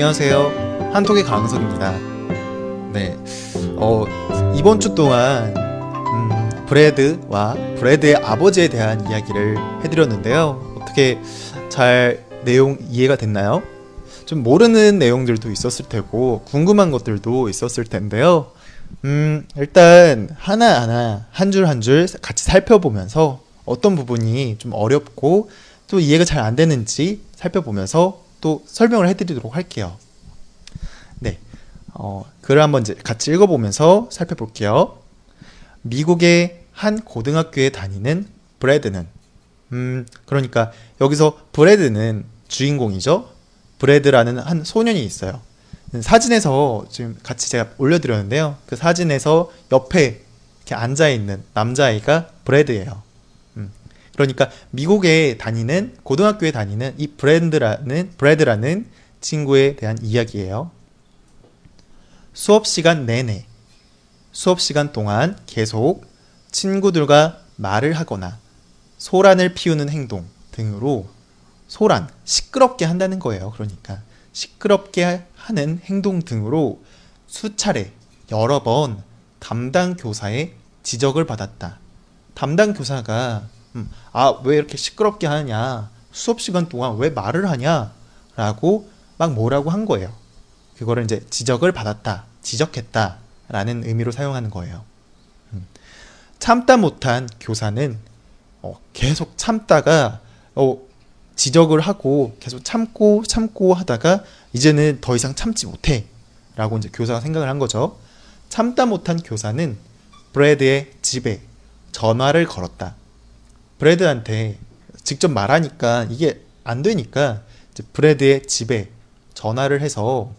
안녕하세요. 한톡의 강석입니다. 네, 어, 이번 주 동안 음, 브래드와 브래드의 아버지에 대한 이야기를 해드렸는데요. 어떻게 잘 내용 이해가 됐나요? 좀 모르는 내용들도 있었을 테고 궁금한 것들도 있었을 텐데요. 음, 일단 하나하나 한 줄 한 줄 같이 살펴보면서 어떤 부분이 좀 어렵고 또 이해가 잘 안 되는지 살펴보면서 또 설명을 해드리도록 할게요. 네. 어, 글을 한번 같이 읽어보면서 살펴볼게요. 미국의 한 고등학교에 다니는 브래드는, 음, 그러니까 여기서 브래드는 주인공이죠. 브래드라는 한 소년이 있어요. 사진에서 지금 같이 제가 올려드렸는데요. 그 사진에서 옆에 이렇게 앉아있는 남자아이가 브래드예요. 음, 그러니까 미국에 다니는, 고등학교에 다니는 이 브랜드라는, 브래드라는 친구에 대한 이야기예요. 수업 시간 내내, 수업 시간 동안 계속 친구들과 말을 하거나 소란을 피우는 행동 등으로 소란, 시끄럽게 한다는 거예요. 그러니까 시끄럽게 하는 행동 등으로 수차례, 여러 번 담당 교사의 지적을 받았다. 담당 교사가 음, 아, 왜 이렇게 시끄럽게 하냐? 수업 시간 동안 왜 말을 하냐? 라고 막 뭐라고 한 거예요. 그거를 이제 지적을 받았다, 지적했다 라는 의미로 사용하는 거예요. 음. 참다 못한 교사는 어, 계속 참다가 어, 지적을 하고 계속 참고 참고 하다가 이제는 더 이상 참지 못해 라고 이제 교사가 생각을 한 거죠. 참다 못한 교사는 브래드의 집에 전화를 걸었다. 브래드한테 직접 말하니까 이게 안 되니까 브래드의 집에 전화를 해서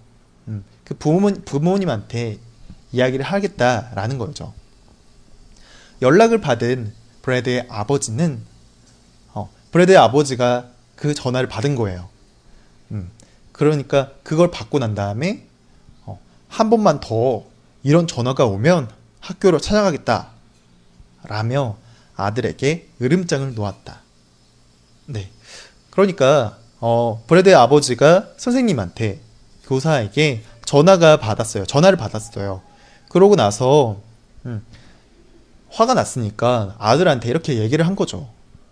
음, 그 부모, 부모님한테 이야기를 하겠다라는 거죠. 연락을 받은 브래드의 아버지는 어, 브래드의 아버지가 그 전화를 받은 거예요. 음, 그러니까 그걸 받고 난 다음에 어, 한 번만 더 이런 전화가 오면 학교로 찾아가겠다. 라며 아들에게 으름장을 놓았다. 네. 그러니까 어, 브래드의 아버지가 선생님한테 교사에게 전화가 받았어요. 전화를 받았어요. 그러고 나서 음, 화가 났으니까 아들한테 이렇게 얘기를 한 거죠.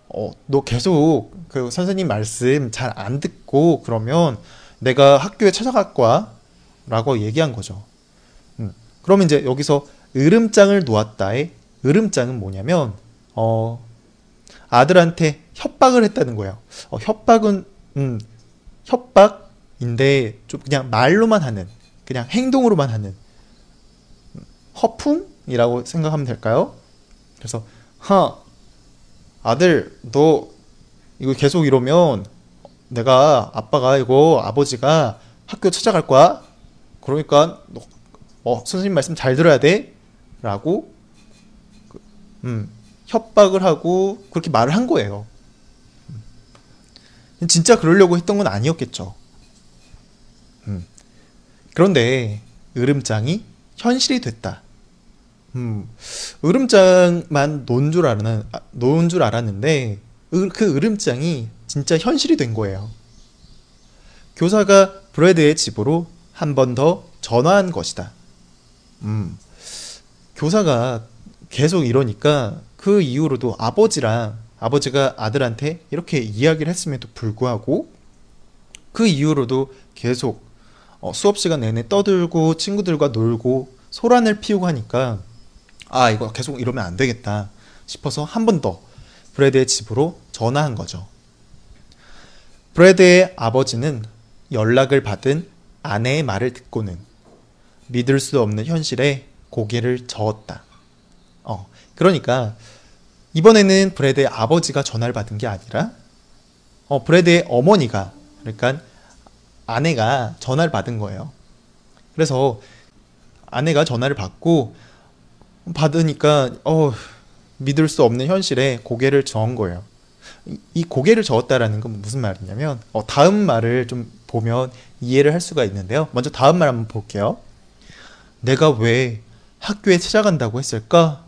어, 너 계속 그 선생님 말씀 잘 안 듣고 그러면 내가 학교에 찾아갈 거야. 라고 얘기한 거죠. 음, 그러면 이제 여기서 으름장을 놓았다의 으름장은 뭐냐면, 어, 아들한테 협박을 했다는 거예요. 어, 협박은, 음, 협박인데 좀 그냥 말로만 하는, 그냥 행동으로만 하는, 허풍이라고 생각하면 될까요? 그래서, 하, 아들, 너 이거 계속 이러면 내가 아빠가 이거 아버지가 학교 찾아갈 거야. 그러니까 너, 어, 선생님 말씀 잘 들어야 돼. 라고 그, 음, 협박을 하고 그렇게 말을 한 거예요. 음. 진짜 그러려고 했던 건 아니었겠죠. 음. 그런데 으름장이 현실이 됐다. 음, 으름장만 놓은 줄 알았는, 아, 놓은 줄 알았는데 그 으름장이 진짜 현실이 된 거예요. 교사가 브래드의 집으로 한 번 더 전화한 것이다. 음, 교사가 계속 이러니까 그 이후로도 아버지랑 아버지가 아들한테 이렇게 이야기를 했음에도 불구하고 그 이후로도 계속 어, 수업 시간 내내 떠들고 친구들과 놀고 소란을 피우고 하니까 아 이거 계속 이러면 안 되겠다 싶어서 한 번 더 브래드의 집으로 전화한 거죠. 브래드의 아버지는 연락을 받은 아내의 말을 듣고는 믿을 수 없는 현실에 고개를 저었다. 어, 그러니까 이번에는 브래드의 아버지가 전화를 받은 게 아니라 어, 브래드의 어머니가 그러니까 아내가 전화를 받은 거예요. 그래서 아내가 전화를 받고 받으니까 어 믿을 수 없는 현실에 고개를 저은 거예요. 이 고개를 저었다라는 건 무슨 말이냐면 어, 다음 말을 좀 보면 이해를 할 수가 있는데요. 먼저 다음 말 한번 볼게요. 내가 왜 학교에 찾아간다고 했을까?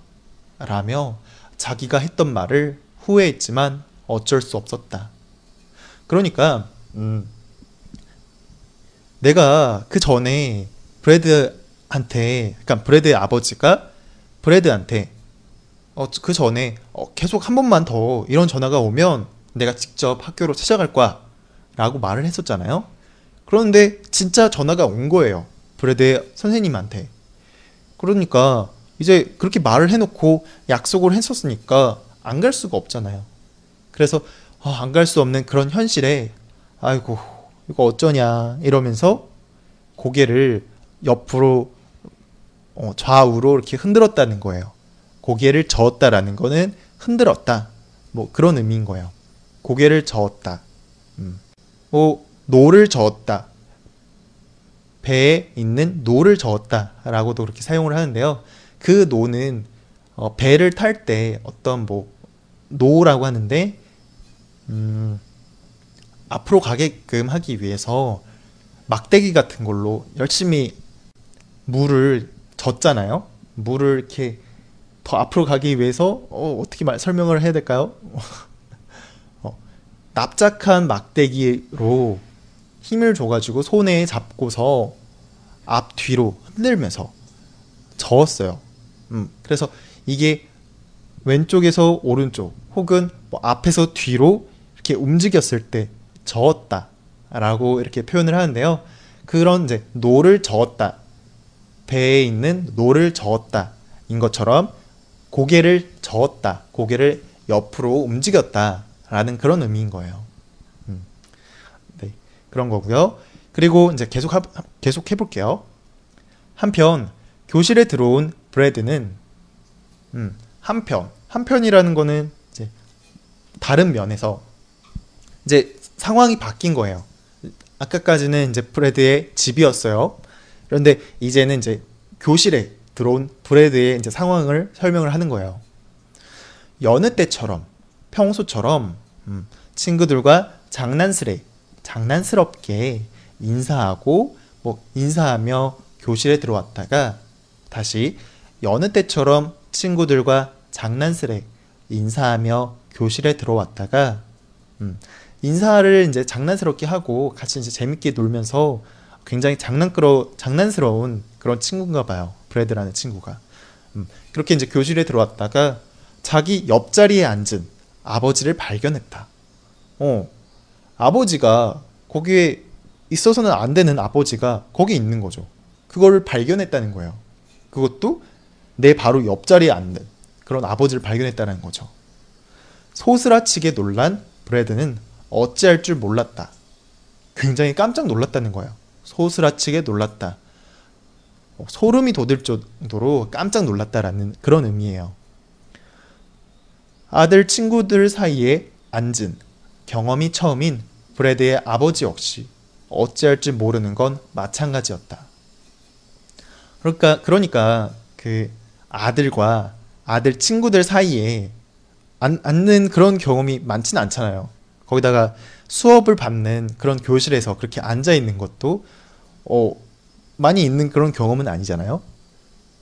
라며 자기가 했던 말을 후회했지만 어쩔 수 없었다. 그러니까 음, 내가 그 전에 브래드한테, 그러니까 브래드의 아버지가 브래드한테 어, 그 전에 어, 계속 한 번만 더 이런 전화가 오면 내가 직접 학교로 찾아갈 거야 라고 말을 했었잖아요. 그런데 진짜 전화가 온 거예요. 브래드의 선생님한테. 그러니까 이제 그렇게 말을 해놓고 약속을 했었으니까 안 갈 수가 없잖아요. 그래서 어, 안갈 수 없는 그런 현실에 아이고 이거 어쩌냐 이러면서 고개를 옆으로 어, 좌우로 이렇게 흔들었다는 거예요. 고개를 저었다라는 거는 흔들었다. 뭐 그런 의미인 거예요. 고개를 저었다. 음. 뭐 노를 저었다. 배에 있는 노를 저었다라고도 그렇게 사용을 하는데요. 그 노는 어, 배를 탈 때 어떤 뭐 노라고 하는데 음, 앞으로 가게끔 하기 위해서 막대기 같은 걸로 열심히 물을 젓잖아요. 물을 이렇게 더 앞으로 가기 위해서 어, 떻게 말, 설명을 해야 될까요? 어, 납작한 막대기로 힘을 줘가지고 손에 잡고서 앞 뒤로 흔들면서 저었어요. 음, 그래서 이게 왼쪽에서 오른쪽 혹은 뭐 앞에서 뒤로 이렇게 움직였을 때 저었다 라고 이렇게 표현을 하는데요. 그런 이제 노를 저었다. 배에 있는 노를 저었다 인 것처럼 고개를 저었다. 고개를 옆으로 움직였다 라는 그런 의미인 거예요. 음. 네. 그런 거고요. 그리고 이제 계속 하, 계속 해볼게요. 한편 교실에 들어온 브래드는 음, 한편 한편이라는 거는 이제 다른 면에서 이제 상황이 바뀐 거예요. 아까까지는 이제 브래드의 집이었어요. 그런데 이제는 이제 교실에 들어온 브래드의 이제 상황을 설명을 하는 거예요. 여느 때처럼 평소처럼 음, 친구들과 장난스레 장난스럽게 인사하고 뭐 인사하며 교실에 들어왔다가 다시 여느 때처럼 친구들과 장난스레 인사하며 교실에 들어왔다가 음, 인사를 이제 장난스럽게 하고 같이 이제 재밌게 놀면서 굉장히 장난끄러 장난스러운 그런 친구인가 봐요. 브래드라는 친구가. 음, 그렇게 이제 교실에 들어왔다가 자기 옆자리에 앉은 아버지를 발견했다. 어, 아버지가 거기에 있어서는 안 되는 아버지가 거기 있는 거죠. 그거를 발견했다는 거예요. 그것도 내 바로 옆자리에 앉는 그런 아버지를 발견했다는 거죠. 소스라치게 놀란 브래드는 어찌할 줄 몰랐다. 굉장히 깜짝 놀랐다는 거예요. 소스라치게 놀랐다. 어, 소름이 돋을 정도로 깜짝 놀랐다라는 그런 의미예요. 아들 친구들 사이에 앉은 경험이 처음인 브래드의 아버지 역시 어찌할지 모르는 건 마찬가지였다. 그러니까 그러니까 그 아들과 아들 친구들 사이에 앉, 는 그런 경험이 많지는 않잖아요. 거기다가 수업을 받는 그런 교실에서 그렇게 앉아 있는 것도 어, 많이 있는 그런 경험은 아니잖아요.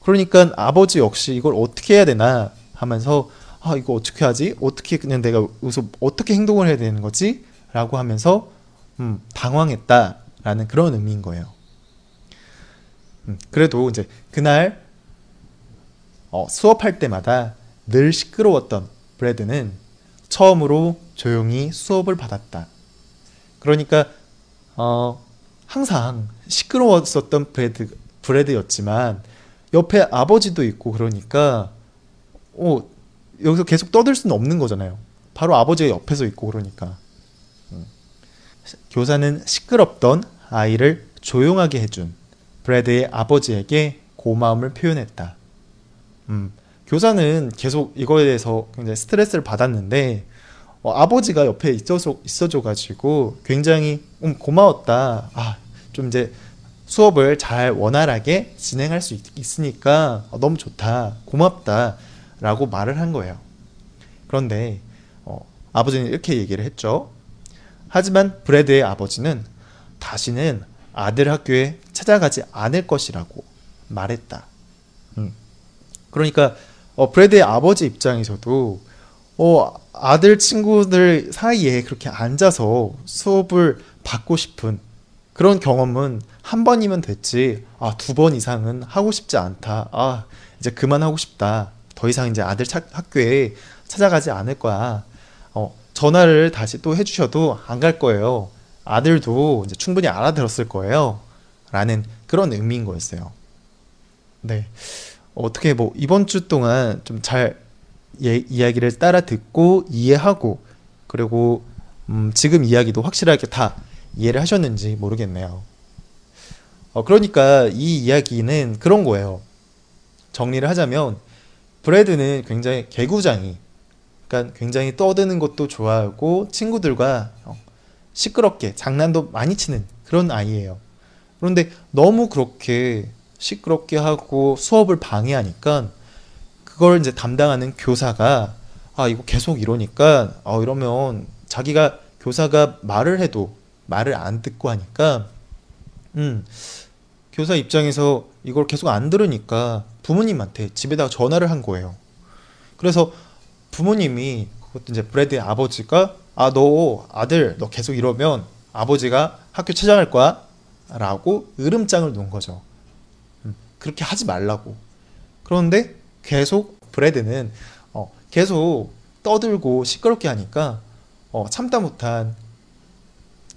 그러니까 아버지 역시 이걸 어떻게 해야 되나 하면서 아 이거 어떻게 하지? 어떻게 그냥 내가 여기서 어떻게 행동을 해야 되는 거지? 라고 하면서 음, 당황했다라는 그런 의미인 거예요. 음, 그래도 이제 그날 어, 수업할 때마다 늘 시끄러웠던 브래드는 처음으로 조용히 수업을 받았다. 그러니까 어, 항상 시끄러웠었던 브래드, 브래드였지만 옆에 아버지도 있고 그러니까 어, 여기서 계속 떠들 수는 없는 거잖아요. 바로 아버지가 옆에서 있고 그러니까. 음. 교사는 시끄럽던 아이를 조용하게 해준 브래드의 아버지에게 고마움을 표현했다. 음, 교사는 계속 이거에 대해서 굉장히 스트레스를 받았는데 어, 아버지가 옆에 있어서 있어줘가지고 굉장히 음, 고마웠다. 아, 좀 이제 수업을 잘 원활하게 진행할 수 있, 으니까 어, 너무 좋다, 고맙다 라고 말을 한 거예요. 그런데 어, 아버지는 이렇게 얘기를 했죠. 하지만 브래드의 아버지는 다시는 아들 학교에 찾아가지 않을 것이라고 말했다. 음. 그러니까 어, 브래드의 아버지 입장에서도 어, 아들 친구들 사이에 그렇게 앉아서 수업을 받고 싶은 그런 경험은 한 번이면 됐지. 아, 두 번 이상은 하고 싶지 않다. 아, 이제 그만하고 싶다. 더 이상 이제 아들 차- 학교에 찾아가지 않을 거야. 어, 전화를 다시 또 해주셔도 안 갈 거예요. 아들도 이제 충분히 알아들었을 거예요. 라는 그런 의미인 거였어요. 네. 어떻게 뭐 이번 주 동안 좀 잘 이야기를 따라 듣고 이해하고 그리고 음, 지금 이야기도 확실하게 다 이해를 하셨는지 모르겠네요. 어, 그러니까 이 이야기는 그런 거예요. 정리를 하자면 브래드는 굉장히 개구장이 그러니까 굉장히 떠드는 것도 좋아하고 친구들과 어, 시끄럽게 장난도 많이 치는 그런 아이예요. 그런데 너무 그렇게 시끄럽게 하고 수업을 방해하니까 그걸 이제 담당하는 교사가 아 이거 계속 이러니까 어 이러면 자기가 교사가 말을 해도 말을 안 듣고 하니까 음 교사 입장에서 이걸 계속 안 들으니까 부모님한테 집에다가 전화를 한 거예요. 그래서 부모님이 그것도 이제 브래드의 아버지가 아 너 아들 너 계속 이러면 아버지가 학교 찾아갈 거야 라고 으름장을 놓은 거죠. 음, 그렇게 하지 말라고. 그런데 계속 브래드는 어, 계속 떠들고 시끄럽게 하니까 어, 참다 못한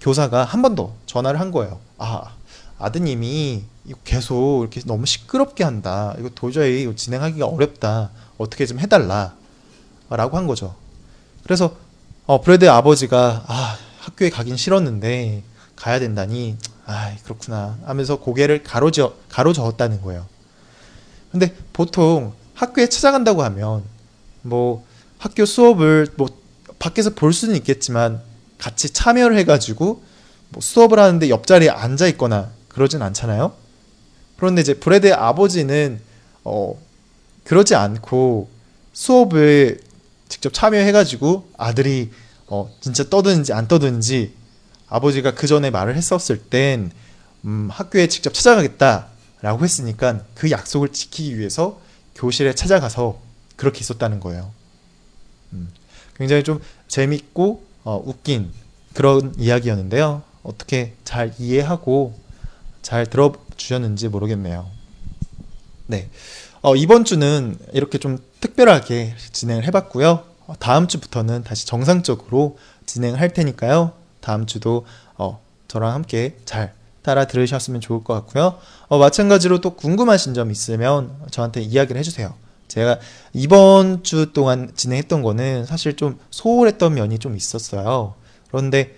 교사가 한 번 더 전화를 한 거예요. 아, 아드님이 계속 이렇게 너무 시끄럽게 한다. 이거 도저히 진행하기가 어렵다. 어떻게 좀 해달라. 라고 한 거죠. 그래서 어, 브래드의 아버지가 아, 학교에 가긴 싫었는데 가야 된다니 아 그렇구나 하면서 고개를 가로저, 가로저었다는 거예요. 근데 보통 학교에 찾아간다고 하면 뭐 학교 수업을 뭐 밖에서 볼 수는 있겠지만 같이 참여를 해가지고 뭐 수업을 하는데 옆자리에 앉아 있거나 그러진 않잖아요. 그런데 이제 브래드의 아버지는 어 그러지 않고 수업을 직접 참여해가지고 아들이 어 진짜 떠드는지 안 떠드는지 아버지가 그 전에 말을 했었을 땐 음, 학교에 직접 찾아가겠다라고 했으니까 그 약속을 지키기 위해서 교실에 찾아가서 그렇게 있었다는 거예요. 음, 굉장히 좀 재밌고 어, 웃긴 그런 이야기였는데요. 어떻게 잘 이해하고 잘 들어주셨는지 모르겠네요. 네. 어, 이번 주는 이렇게 좀 특별하게 진행을 해봤고요. 어, 다음 주부터는 다시 정상적으로 진행할 테니까요. 다음 주도 어, 저랑 함께 잘 따라 들으셨으면 좋을 것 같고요. 어, 마찬가지로 또 궁금하신 점 있으면 저한테 이야기를 해주세요. 제가 이번 주 동안 진행했던 거는 사실 좀 소홀했던 면이 좀 있었어요. 그런데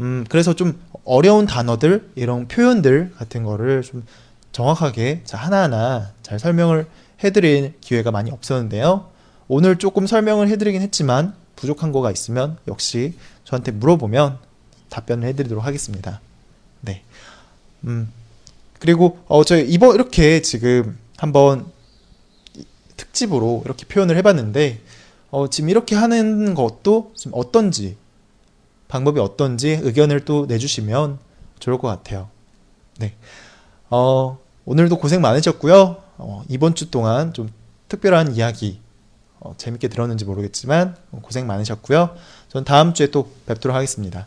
음, 그래서 좀 어려운 단어들, 이런 표현들 같은 거를 좀 정확하게 하나하나 잘 설명을 해드릴 기회가 많이 없었는데요. 오늘 조금 설명을 해드리긴 했지만 부족한 거가 있으면 역시 저한테 물어보면 답변을 해드리도록 하겠습니다. 네. 음, 그리고, 어, 저희 이번 이렇게 지금 한번 특집으로 이렇게 표현을 해봤는데, 어, 지금 이렇게 하는 것도 지금 어떤지, 방법이 어떤지 의견을 또 내주시면 좋을 것 같아요. 네. 어, 오늘도 고생 많으셨고요. 어, 이번 주 동안 좀 특별한 이야기 어, 재밌게 들었는지 모르겠지만 고생 많으셨고요. 전 다음 주에 또 뵙도록 하겠습니다.